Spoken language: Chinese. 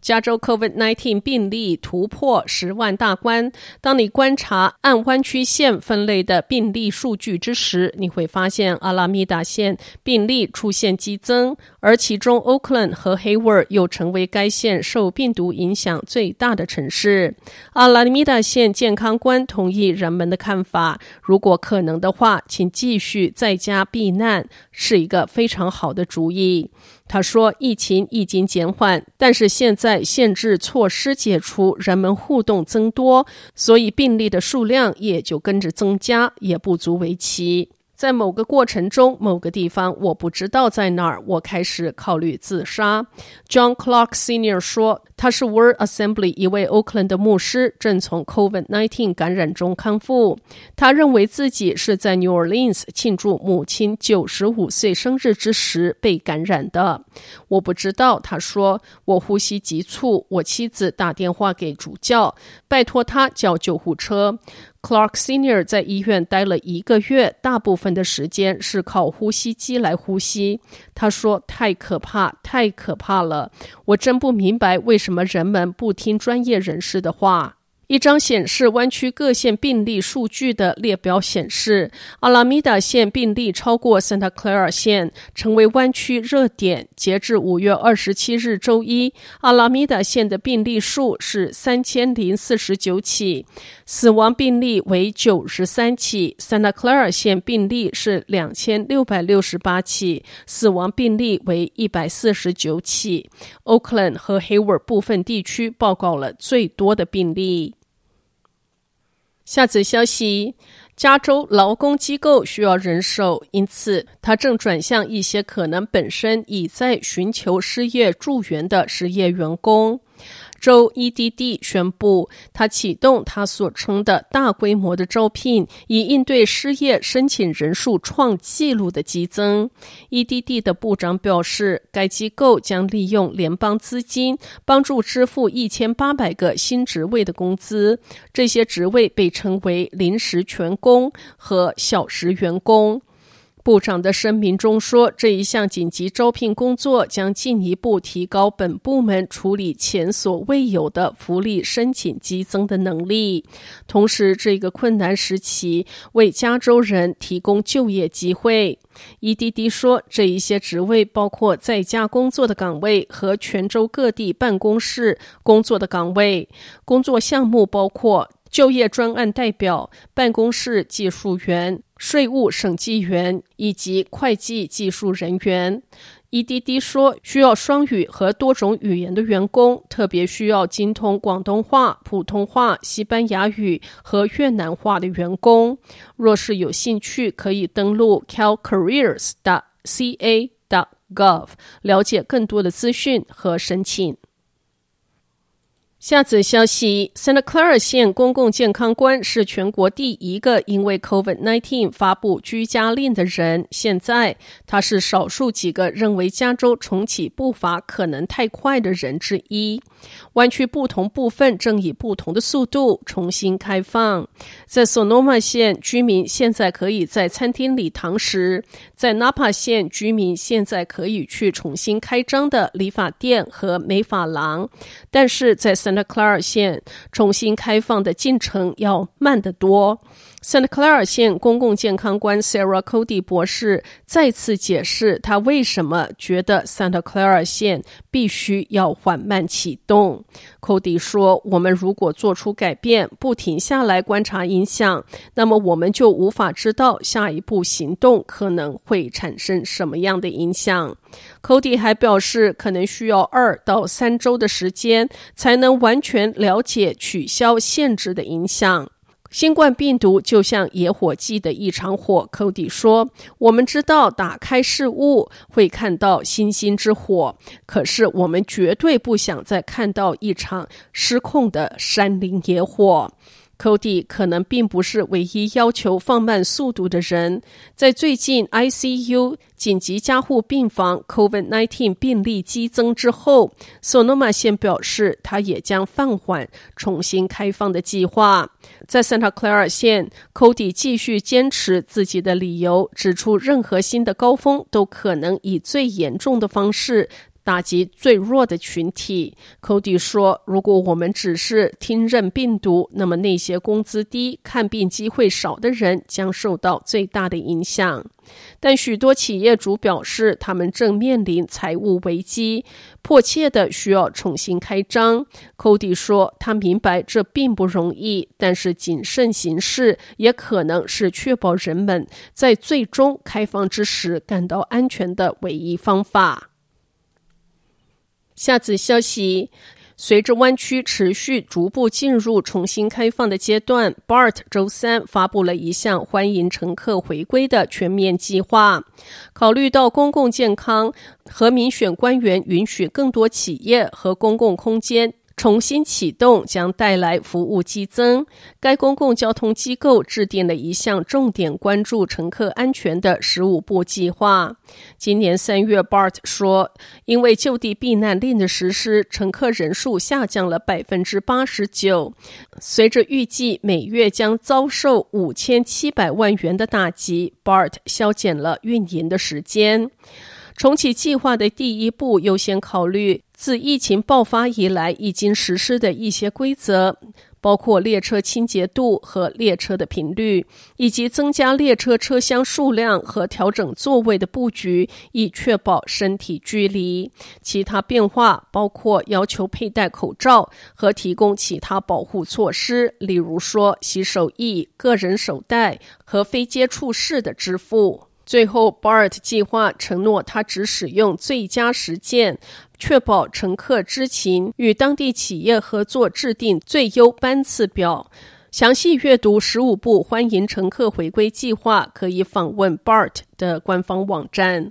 加州 COVID-19 病例突破十万大关。当你观察按湾区县分类的病例数据之时，你会发现阿拉米达县病例出现激增，而其中 Oakland 和 Hayward 又成为该县受病毒影响最大的城市。阿拉米达县健康官同意人们的看法：如果可能的话，请继续在家避难，是一个非常好的主意。他说：“疫情已经减缓，但是现在限制措施解除，人们互动增多，所以病例的数量也就跟着增加，也不足为奇。”在某个过程中，某个地方我不知道在哪儿，我开始考虑自杀。John Clark Sr. 说，他是 World Assembly 一位 Oakland 的牧师，正从 COVID-19 感染中康复。他认为自己是在 New Orleans 庆祝母亲九十五岁生日之时被感染的。我不知道，他说，我呼吸急促，我妻子打电话给主教，拜托他叫救护车。Clark Senior 在医院待了一个月，大部分的时间是靠呼吸机来呼吸。他说：“太可怕，太可怕了！我真不明白为什么人们不听专业人士的话。”一张显示湾区各县病例数据的列表显示，阿拉米达县病例超过 Santa Clara 县，成为湾区热点。截至五月二十七日周一，阿拉米达县的病例数是三千零四十九起，死亡病例为九十三起。Santa Clara 县病例是两千六百六十八起，死亡病例为一百四十九起。Oakland 和 Hayward 部分地区报告了最多的病例。下则消息：加州劳工机构需要人手，因此他正转向一些可能本身已在寻求失业助援的失业员工。州 EDD 宣布，他启动他所称的大规模的招聘，以应对失业申请人数创纪录的激增。EDD 的部长表示，该机构将利用联邦资金帮助支付一千八百个新职位的工资，这些职位被称为临时全工和小时员工。部长的声明中说，这一项紧急招聘工作将进一步提高本部门处理前所未有的福利申请激增的能力。同时，这个困难时期为加州人提供就业机会。EDD 说，这一些职位包括在家工作的岗位和全州各地办公室工作的岗位。工作项目包括就业专案代表、办公室技术员。税务审计员以及会计技术人员，EDD 说需要双语和多种语言的员工，特别需要精通广东话、普通话、西班牙语和越南话的员工。若是有兴趣，可以登录 calcareers.ca.gov 了解更多的资讯和申请。下则消息：Santa Clara 县公共健康官是全国第一个因为 COVID-19 发布居家令的人。现在，他是少数几个认为加州重启步伐可能太快的人之一。湾区不同部分正以不同的速度重新开放。在 Sonoma 县，居民现在可以在餐厅里堂食；在 Napa 县，居民现在可以去重新开张的理发店和美发廊。但是在 Santa Clara 县重新开放的进程要慢得多。Santa Clara 县公共健康官 Sarah Cody 博士再次解释，他为什么觉得 Santa Clara 县必须要缓慢启动。Cody 说：“我们如果做出改变，不停下来观察影响，那么我们就无法知道下一步行动可能会产生什么样的影响。” Cody 还表示，可能需要二到三周的时间才能完全了解取消限制的影响。新冠病毒就像野火季的一场火科迪说：“我们知道打开事物会看到星星之火，可是我们绝对不想再看到一场失控的山林野火。” Cody 可能并不是唯一要求放慢速度的人。在最近 ICU 紧急加护病房 COVID-19 病例激增之后，Sonoma 县表示，他也将放缓重新开放的计划。在 Santa Clara 县，Cody 继续坚持自己的理由，指出任何新的高峰都可能以最严重的方式。打击最弱的群体，Cody 说：“如果我们只是听任病毒，那么那些工资低、看病机会少的人将受到最大的影响。”但许多企业主表示，他们正面临财务危机，迫切的需要重新开张。Cody 说：“他明白这并不容易，但是谨慎行事也可能是确保人们在最终开放之时感到安全的唯一方法。”下次消息，随着湾区持续逐步进入重新开放的阶段，BART 周三发布了一项欢迎乘客回归的全面计划。考虑到公共健康和民选官员允许更多企业和公共空间。重新启动将带来服务激增。该公共交通机构制定了一项重点关注乘客安全的十五步计划。今年三月，BART 说，因为就地避难令的实施，乘客人数下降了百分之八十九。随着预计每月将遭受五千七百万元的打击，BART 削减了运营的时间。重启计划的第一步优先考虑自疫情爆发以来已经实施的一些规则，包括列车清洁度和列车的频率，以及增加列车车厢数量和调整座位的布局，以确保身体距离。其他变化包括要求佩戴口罩和提供其他保护措施，例如说洗手液、个人手袋和非接触式的支付。最后，BART 计划承诺，他只使用最佳实践，确保乘客知情，与当地企业合作制定最优班次表。详细阅读十五步欢迎乘客回归计划，可以访问 BART 的官方网站。